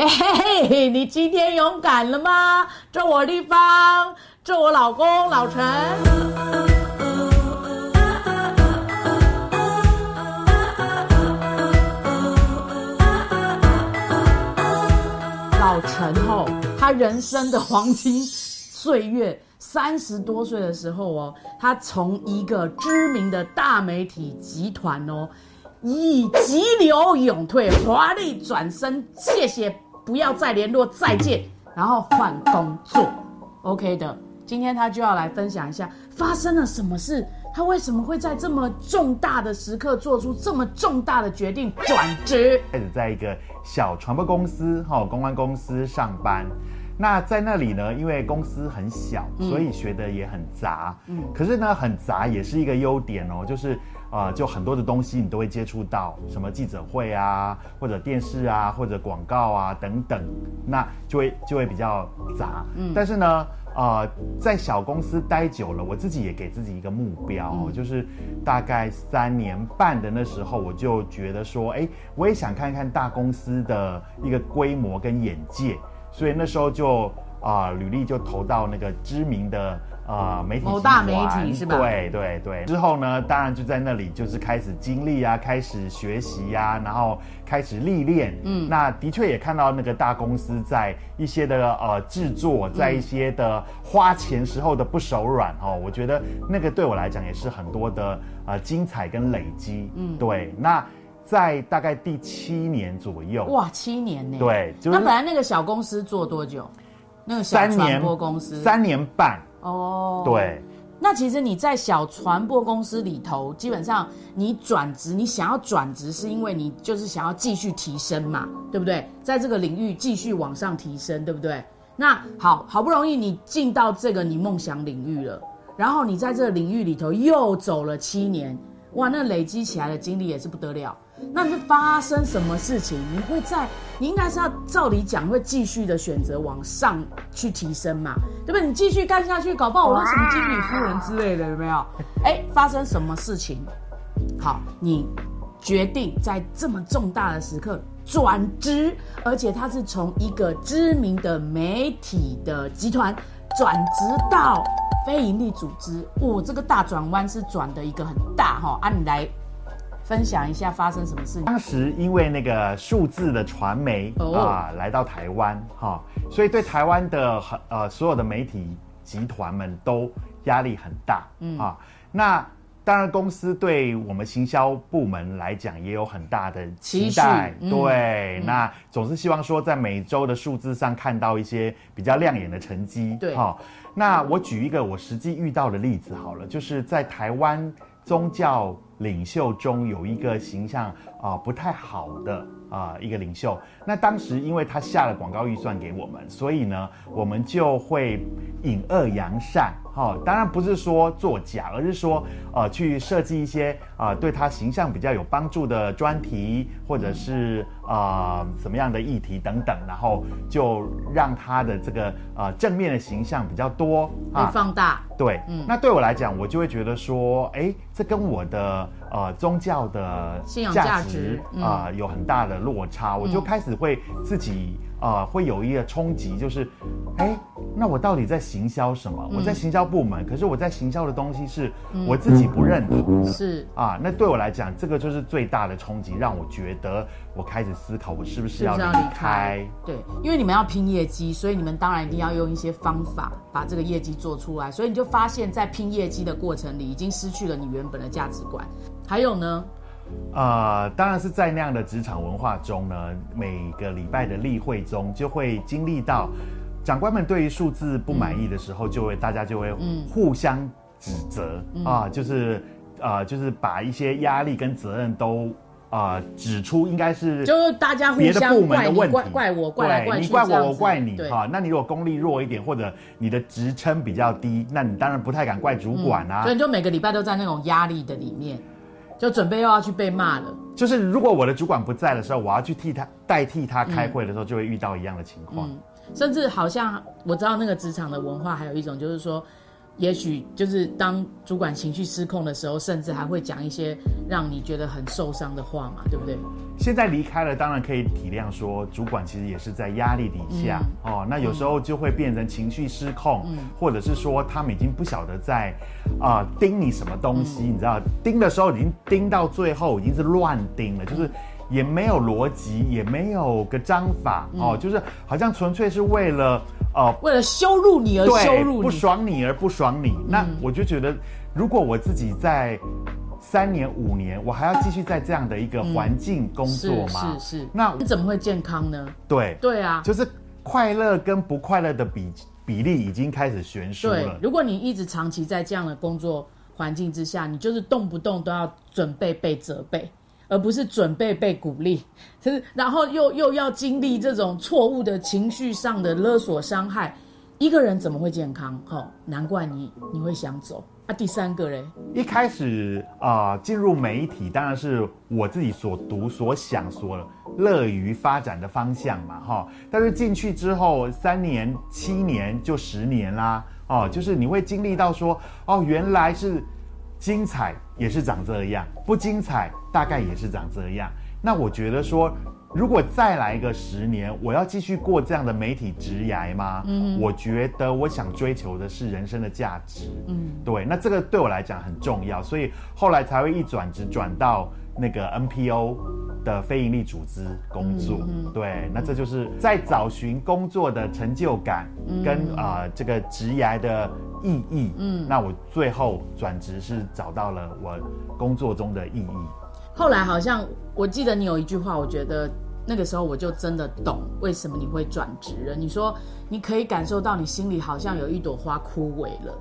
嘿嘿嘿，你今天勇敢了吗？这我立方，这我老公老陈。老陈吼，他人生的黄金岁月，三十多岁的时候哦，他从一个知名的大媒体集团哦。以急流勇退，华丽转身，谢谢，不要再联络，再见，然后换工作，OK 的。今天他就要来分享一下发生了什么事，他为什么会在这么重大的时刻做出这么重大的决定转职？开始在一个小传播公司哈，公关公司上班。那在那里呢，因为公司很小，所以学的也很杂。嗯，可是呢，很杂也是一个优点哦，就是。啊，就很多的东西你都会接触到，什么记者会啊，或者电视啊，或者广告啊等等，那就会就会比较杂。嗯，但是呢，啊，在小公司待久了，我自己也给自己一个目标，就是大概三年半的那时候，我就觉得说，哎，我也想看看大公司的一个规模跟眼界，所以那时候就啊，履历就投到那个知名的。啊，媒体某大媒体是吧？对对对。之后呢，当然就在那里，就是开始经历啊，开始学习呀，然后开始历练。嗯，那的确也看到那个大公司在一些的呃制作，在一些的花钱时候的不手软哦。我觉得那个对我来讲也是很多的呃精彩跟累积。嗯，对。那在大概第七年左右，哇，七年呢？对，那本来那个小公司做多久？那个小传播公司三年半。哦，对，那其实你在小传播公司里头，基本上你转职，你想要转职，是因为你就是想要继续提升嘛，对不对？在这个领域继续往上提升，对不对？那好好不容易你进到这个你梦想领域了，然后你在这个领域里头又走了七年，哇，那累积起来的经历也是不得了。那是发生什么事情？你会在，你应该是要照理讲会继续的选择往上去提升嘛，对不对？你继续干下去，搞不好我当什么经理夫人之类的，有没有？哎，发生什么事情？好，你决定在这么重大的时刻转职，而且他是从一个知名的媒体的集团转职到非营利组织，哦，这个大转弯是转的一个很大哈，啊你来。分享一下发生什么事？当时因为那个数字的传媒啊来到台湾哈，所以对台湾的很呃所有的媒体集团们都压力很大嗯啊。那当然公司对我们行销部门来讲也有很大的期待，对，那总是希望说在每周的数字上看到一些比较亮眼的成绩。对，哈，那我举一个我实际遇到的例子好了，就是在台湾宗教。领袖中有一个形象啊不太好的啊一个领袖，那当时因为他下了广告预算给我们，所以呢我们就会引恶扬善。好，当然不是说作假，而是说，呃，去设计一些啊，对他形象比较有帮助的专题，或者是啊，什么样的议题等等，然后就让他的这个呃正面的形象比较多啊，放大。对，嗯，那对我来讲，我就会觉得说，哎，这跟我的呃宗教的信仰价值啊有很大的落差，我就开始会自己。啊，会有一个冲击，就是，哎，那我到底在行销什么？我在行销部门，可是我在行销的东西是我自己不认同的，是啊，那对我来讲，这个就是最大的冲击，让我觉得我开始思考，我是不是要离开？对，因为你们要拼业绩，所以你们当然一定要用一些方法把这个业绩做出来，所以你就发现，在拼业绩的过程里，已经失去了你原本的价值观。还有呢？呃，当然是在那样的职场文化中呢，每个礼拜的例会中就会经历到，长官们对于数字不满意的时候，就会大家就会互相指责啊，就是呃，就是把一些压力跟责任都啊指出，应该是就是大家别的部门的问题，怪我怪来怪你怪我我怪你哈。那你如果功力弱一点，或者你的职称比较低，那你当然不太敢怪主管啊。所以就每个礼拜都在那种压力的里面。就准备又要去被骂了。就是如果我的主管不在的时候，我要去替他代替他开会的时候，就会遇到一样的情况。甚至好像我知道那个职场的文化，还有一种就是说，也许就是当主管情绪失控的时候，甚至还会讲一些让你觉得很受伤的话嘛，对不对？现在离开了，当然可以体谅说，主管其实也是在压力底下、哦。那有时候就会变成情绪失控，或者是说他们已经不晓得在啊、盯你什么东西，你知道，盯的时候已经盯到最后已经是乱盯了，就是也没有逻辑，也没有个章法、哦，就是好像纯粹是为了呃为了羞辱你而羞，辱你，不爽你而不爽你。那我就觉得，如果我自己在三年五年，我还要继续在这样的一个环境工作是吗？是是，那你怎么会健康呢？对，对啊，就是快乐跟不快乐的比比例已经开始悬殊对了，。如果你一直长期在这样的工作环境之下，你就是动不动都要准备被责备，而不是准备被鼓励，是然后又又要经历这种错误的情绪上的勒索伤害，一个人怎么会健康？哦，难怪你你会想走啊。第三个嘞，一开始啊，进、入媒体当然是我自己所读、所想、所乐于发展的方向嘛，哈。但是进去之后，三年、七年就十年啦，哦，就是你会经历到说，哦，原来是精彩也是长这样，不精彩大概也是长这样。那我觉得说，如果再来一个十年，我要继续过这样的媒体职涯吗？嗯，我觉得我想追求的是人生的价值。嗯，对，那这个对我来讲很重要，所以后来才会一转职转到那个 NPO 的非营利组织工作。对，那这就是在找寻工作的成就感跟啊、呃这个职涯的意义。嗯，那我最后转职是找到了我工作中的意义。后来好像我记得你有一句话，我觉得那个时候我就真的懂为什么你会转职了。你说你可以感受到你心里好像有一朵花枯萎了。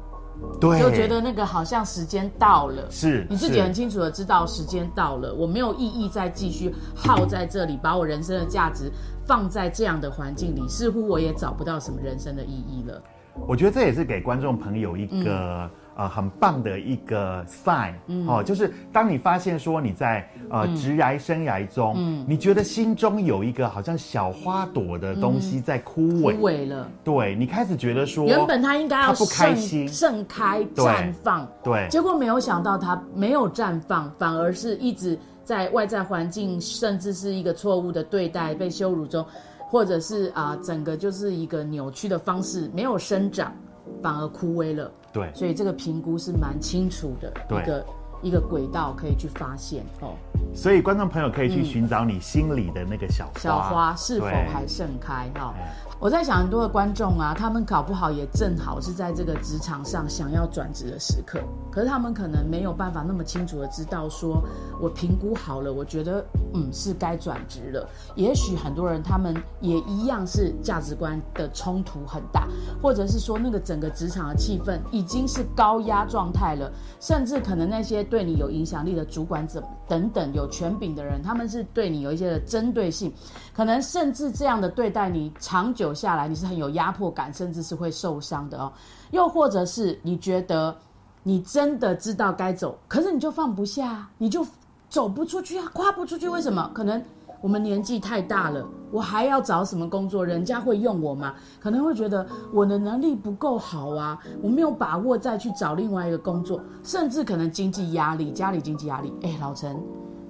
对，就觉得那个好像时间到了，是你自己很清楚的知道时间到了，我没有意义再继续耗在这里，把我人生的价值放在这样的环境里，似乎我也找不到什么人生的意义了。我觉得这也是给观众朋友一个、呃很棒的一个 sign、哦，就是当你发现说你在呃职涯生涯中，你觉得心中有一个好像小花朵的东西在枯枯萎，了，对你开始觉得说原本它应该要不开盛心。盛开对绽放，对。结果没有想到它没有绽放，反而是一直在外在环境，甚至是一个错误的对待、被羞辱中，或者是啊、整个就是一个扭曲的方式，没有生长，反而枯萎了。对所以这个评估是蛮清楚的对一个一个轨道可以去发现哦，所以观众朋友可以去寻找你心里的那个小花，小花是否还盛开哈、我在想很多的观众啊，他们搞不好也正好是在这个职场上想要转职的时刻，可是他们可能没有办法那么清楚的知道说，我评估好了，我觉得嗯是该转职了。也许很多人他们也一样是价值观的冲突很大，或者是说那个整个职场的气氛已经是高压状态了，甚至可能那些对你有影响力的主管者等等有权柄的人，他们是对你有一些的针对性，可能甚至这样的对待你，长久下来你是很有压迫感，甚至是会受伤的哦。又或者是你觉得你真的知道该走，可是你就放不下，你就走不出去啊，跨不出去，为什么？可能我们年纪太大了，我还要找什么工作？人家会用我吗？可能会觉得我的能力不够好啊，我没有把握再去找另外一个工作，甚至可能经济压力，家里经济压力。哎，老陈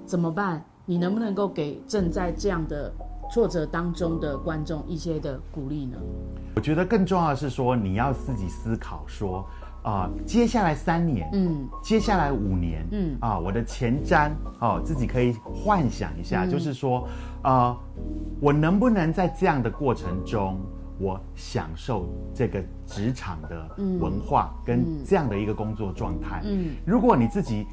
怎么办？你能不能够给正在这样的挫折当中的观众一些的鼓励呢？我觉得更重要的是说，你要自己思考说，啊、接下来三年，嗯，接下来五年，嗯。啊，我的前瞻哦，自己可以幻想一下，就是说，啊，我能不能在这样的过程中，我享受这个职场的文化跟这样的一个工作状态？嗯，如果你自己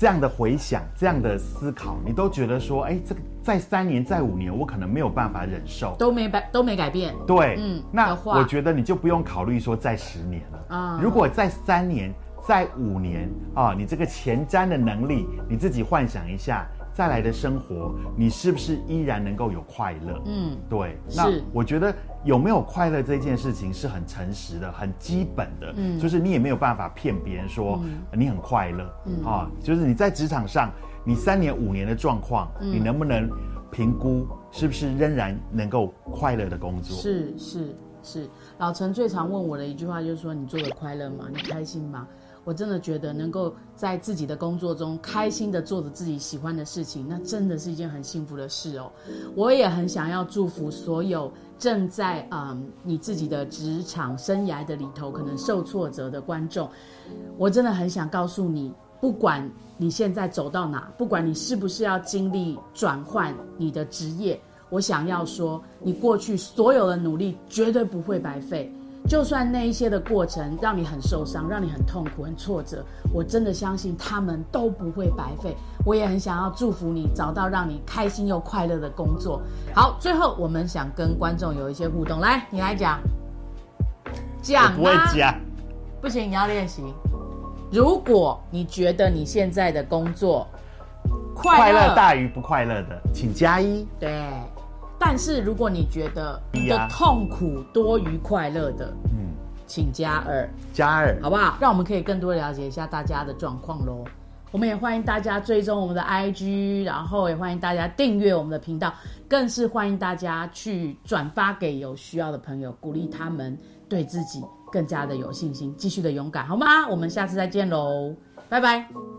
这样的回想、这样的思考，你都觉得说，哎，这个在三年、在五年，我可能没有办法忍受。都没改都没改变。对，嗯那我觉得你就不用考虑说再十年了啊如果在三年、在五年啊，你这个前瞻的能力，你自己幻想一下，再来的生活，你是不是依然能够有快乐？嗯，对，那我觉得有没有快乐这件事情是很诚实的、很基本的，嗯，就是你也没有办法骗别人说、你很快乐，嗯啊，就是你在职场上，你三年五年的状况，嗯你能不能评估是不是仍然能够快乐的工作？是是，是老陈最常问我的一句话，就是说你做的快乐吗？你开心吗？我真的觉得能够在自己的工作中开心的做着自己喜欢的事情，那真的是一件很幸福的事哦。我也很想要祝福所有正在嗯你自己的职场生涯的里头可能受挫折的观众，我真的很想告诉你，不管你现在走到哪，不管你是不是要经历转换你的职业，我想要说，你过去所有的努力绝对不会白费。就算那一些的过程让你很受伤，让你很痛苦、很挫折，我真的相信他们都不会白费。我也很想要祝福你找到让你开心又快乐的工作。好，最后我们想跟观众有一些互动，来，你来讲，讲不会讲，不行，你要练习。如果你觉得你现在的工作快乐大于不快乐的，请加一。对。但是如果你觉得你的痛苦多于快乐的，嗯，请加二，加二，好不好？让我们可以更多了解一下大家的状况喽。我们也欢迎大家追踪我们的 IG，然后也欢迎大家订阅我们的频道，更是欢迎大家去转发给有需要的朋友，鼓励他们对自己更加的有信心，继续的勇敢，好吗？我们下次再见喽，拜拜。